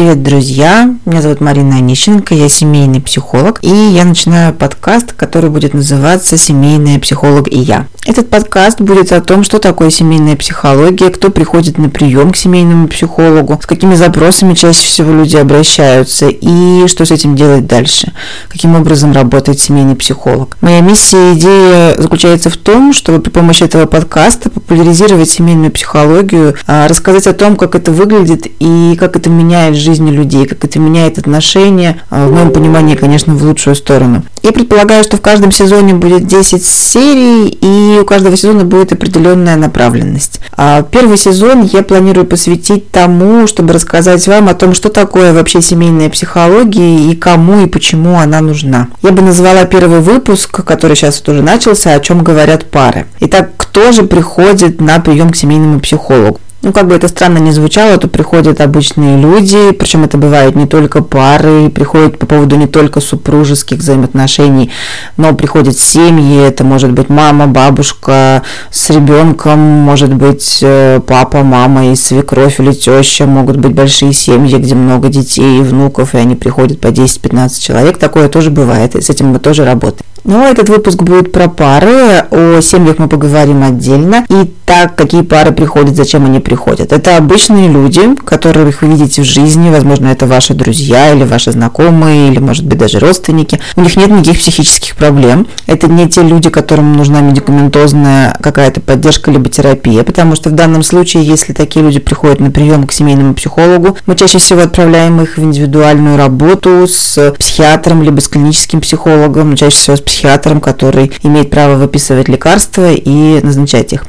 Привет, друзья! Меня зовут Марина Онищенко, я семейный психолог, и я начинаю подкаст, который будет называться «Семейная психолог и я». Этот подкаст будет о том, что такое семейная психология, кто приходит на прием к семейному психологу, с какими запросами чаще всего люди обращаются и что с этим делать дальше, каким образом работает семейный психолог. Моя миссия и идея заключается в том, чтобы при помощи этого подкаста популяризировать семейную психологию, а, рассказать о том, как это выглядит и как это меняет жизнь жизни людей, как это меняет отношения, а, в моем понимании, конечно, в лучшую сторону. Я предполагаю, что в каждом сезоне будет 10 серий, и у каждого сезона будет определенная направленность. А первый сезон я планирую посвятить тому, чтобы рассказать вам о том, что такое вообще семейная психология и кому и почему она нужна. Я бы назвала первый выпуск, который сейчас уже начался, о чем говорят пары. Итак, кто же приходит на прием к семейному психологу? Ну, как бы это странно не звучало, то приходят обычные люди, причем это бывает не только пары, приходят по поводу не только супружеских взаимоотношений, но приходят семьи, это может быть мама, бабушка с ребенком, может быть э, папа, мама и свекровь или теща, могут быть большие семьи, где много детей и внуков, и они приходят по 10-15 человек, такое тоже бывает, и с этим мы тоже работаем. Но этот выпуск будет про пары, о семьях мы поговорим отдельно, и так, какие пары приходят, зачем они приходят. Это обычные люди, которых вы видите в жизни, возможно, это ваши друзья или ваши знакомые, или, может быть, даже родственники. У них нет никаких психических проблем. Это не те люди, которым нужна медикаментозная какая-то поддержка либо терапия, потому что в данном случае, если такие люди приходят на прием к семейному психологу, мы чаще всего отправляем их в индивидуальную работу с психиатром либо с клиническим психологом, чаще всего с психиатром, который имеет право выписывать лекарства и назначать их.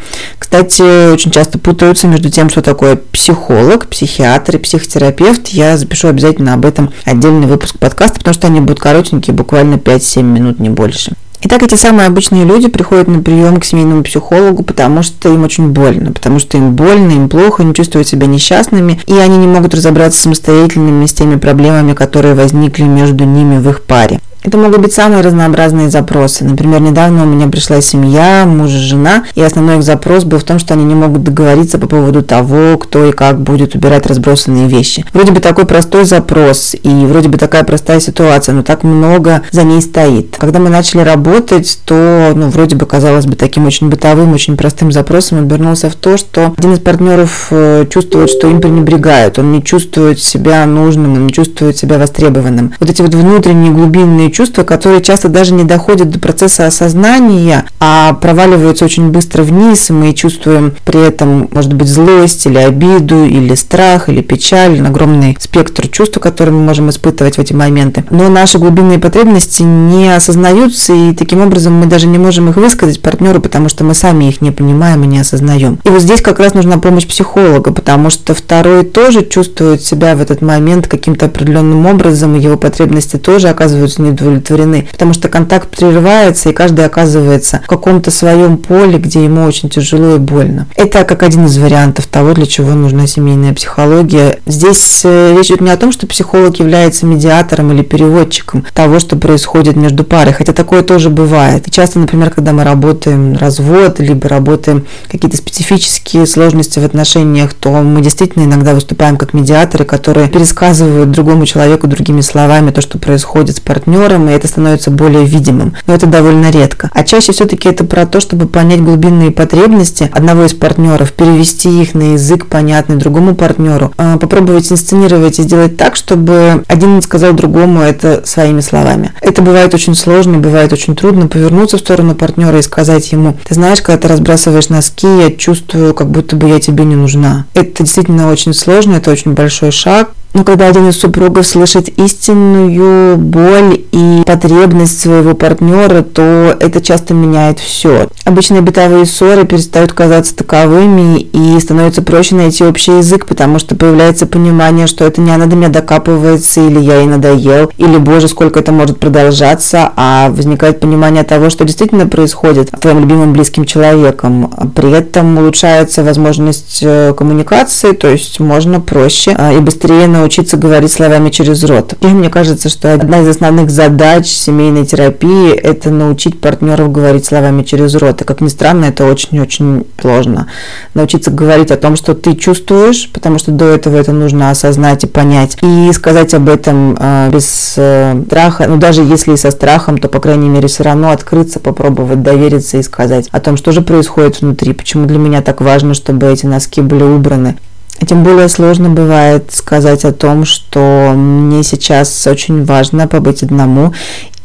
Кстати, очень часто путаются между тем, что такое психолог, психиатр и психотерапевт. Я запишу обязательно об этом отдельный выпуск подкаста, потому что они будут коротенькие, буквально 5-7 минут, не больше. Итак, эти самые обычные люди приходят на прием к семейному психологу, потому что им очень больно, потому что им больно, им плохо, они чувствуют себя несчастными, и они не могут разобраться самостоятельными с теми проблемами, которые возникли между ними в их паре. Это могут быть самые разнообразные запросы. Например, недавно у меня пришла семья, муж и жена, и основной их запрос был в том, что они не могут договориться по поводу того, кто и как будет убирать разбросанные вещи. Вроде бы такой простой запрос, и вроде бы такая простая ситуация, но так много за ней стоит. Когда мы начали работать, то, ну, вроде бы, казалось бы, таким очень бытовым, очень простым запросом обернулся в то, что один из партнеров э, чувствует, что им пренебрегают, он не чувствует себя нужным, он не чувствует себя востребованным. Вот эти вот внутренние глубинные чувства, которые часто даже не доходят до процесса осознания, а проваливаются очень быстро вниз, и мы чувствуем при этом, может быть, злость или обиду, или страх, или печаль, огромный спектр чувств, которые мы можем испытывать в эти моменты. Но наши глубинные потребности не осознаются, и таким образом мы даже не можем их высказать партнеру, потому что мы сами их не понимаем и не осознаем. И вот здесь как раз нужна помощь психолога, потому что второй тоже чувствует себя в этот момент каким-то определенным образом, и его потребности тоже оказываются не удовлетворены, потому что контакт прерывается, и каждый оказывается в каком-то своем поле, где ему очень тяжело и больно. Это как один из вариантов того, для чего нужна семейная психология. Здесь э, речь идет не о том, что психолог является медиатором или переводчиком того, что происходит между парой, хотя такое тоже бывает. Часто, например, когда мы работаем развод, либо работаем какие-то специфические сложности в отношениях, то мы действительно иногда выступаем как медиаторы, которые пересказывают другому человеку другими словами то, что происходит с партнером, партнером, и это становится более видимым. Но это довольно редко. А чаще все-таки это про то, чтобы понять глубинные потребности одного из партнеров, перевести их на язык понятный другому партнеру, а, попробовать инсценировать и сделать так, чтобы один сказал другому это своими словами. Это бывает очень сложно, бывает очень трудно повернуться в сторону партнера и сказать ему, ты знаешь, когда ты разбрасываешь носки, я чувствую, как будто бы я тебе не нужна. Это действительно очень сложно, это очень большой шаг, но когда один из супругов слышит истинную боль и потребность своего партнера, то это часто меняет все. Обычные бытовые ссоры перестают казаться таковыми и становится проще найти общий язык, потому что появляется понимание, что это не она до меня докапывается, или я ей надоел, или, боже, сколько это может продолжаться, а возникает понимание того, что действительно происходит с твоим любимым близким человеком. При этом улучшается возможность э, коммуникации, то есть можно проще э, и быстрее научиться научиться говорить словами через рот. И мне кажется, что одна из основных задач семейной терапии – это научить партнеров говорить словами через рот. И, как ни странно, это очень-очень сложно. Научиться говорить о том, что ты чувствуешь, потому что до этого это нужно осознать и понять. И сказать об этом э, без э, страха, ну даже если и со страхом, то, по крайней мере, все равно открыться, попробовать довериться и сказать о том, что же происходит внутри, почему для меня так важно, чтобы эти носки были убраны. Тем более сложно бывает сказать о том, что мне сейчас очень важно побыть одному,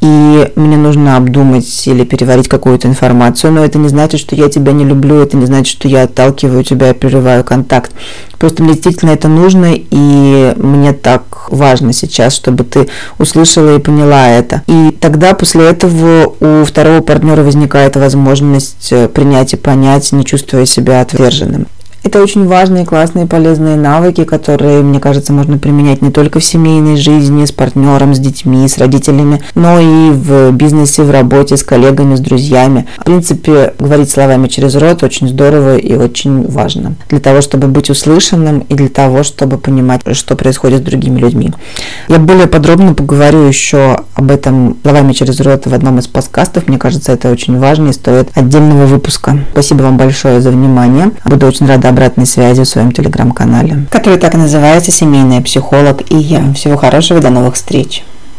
и мне нужно обдумать или переварить какую-то информацию, но это не значит, что я тебя не люблю, это не значит, что я отталкиваю тебя прерываю контакт. Просто мне действительно это нужно, и мне так важно сейчас, чтобы ты услышала и поняла это. И тогда после этого у второго партнера возникает возможность э, принять и понять, не чувствуя себя отверженным. Это очень важные, классные, полезные навыки, которые, мне кажется, можно применять не только в семейной жизни, с партнером, с детьми, с родителями, но и в бизнесе, в работе, с коллегами, с друзьями. В принципе, говорить словами через рот очень здорово и очень важно для того, чтобы быть услышанным и для того, чтобы понимать, что происходит с другими людьми. Я более подробно поговорю еще об этом словами через рот в одном из подкастов. Мне кажется, это очень важно и стоит отдельного выпуска. Спасибо вам большое за внимание. Буду очень рада обратной связи в своем телеграм-канале, который так называется «Семейный психолог» и я. Всего хорошего, до новых встреч!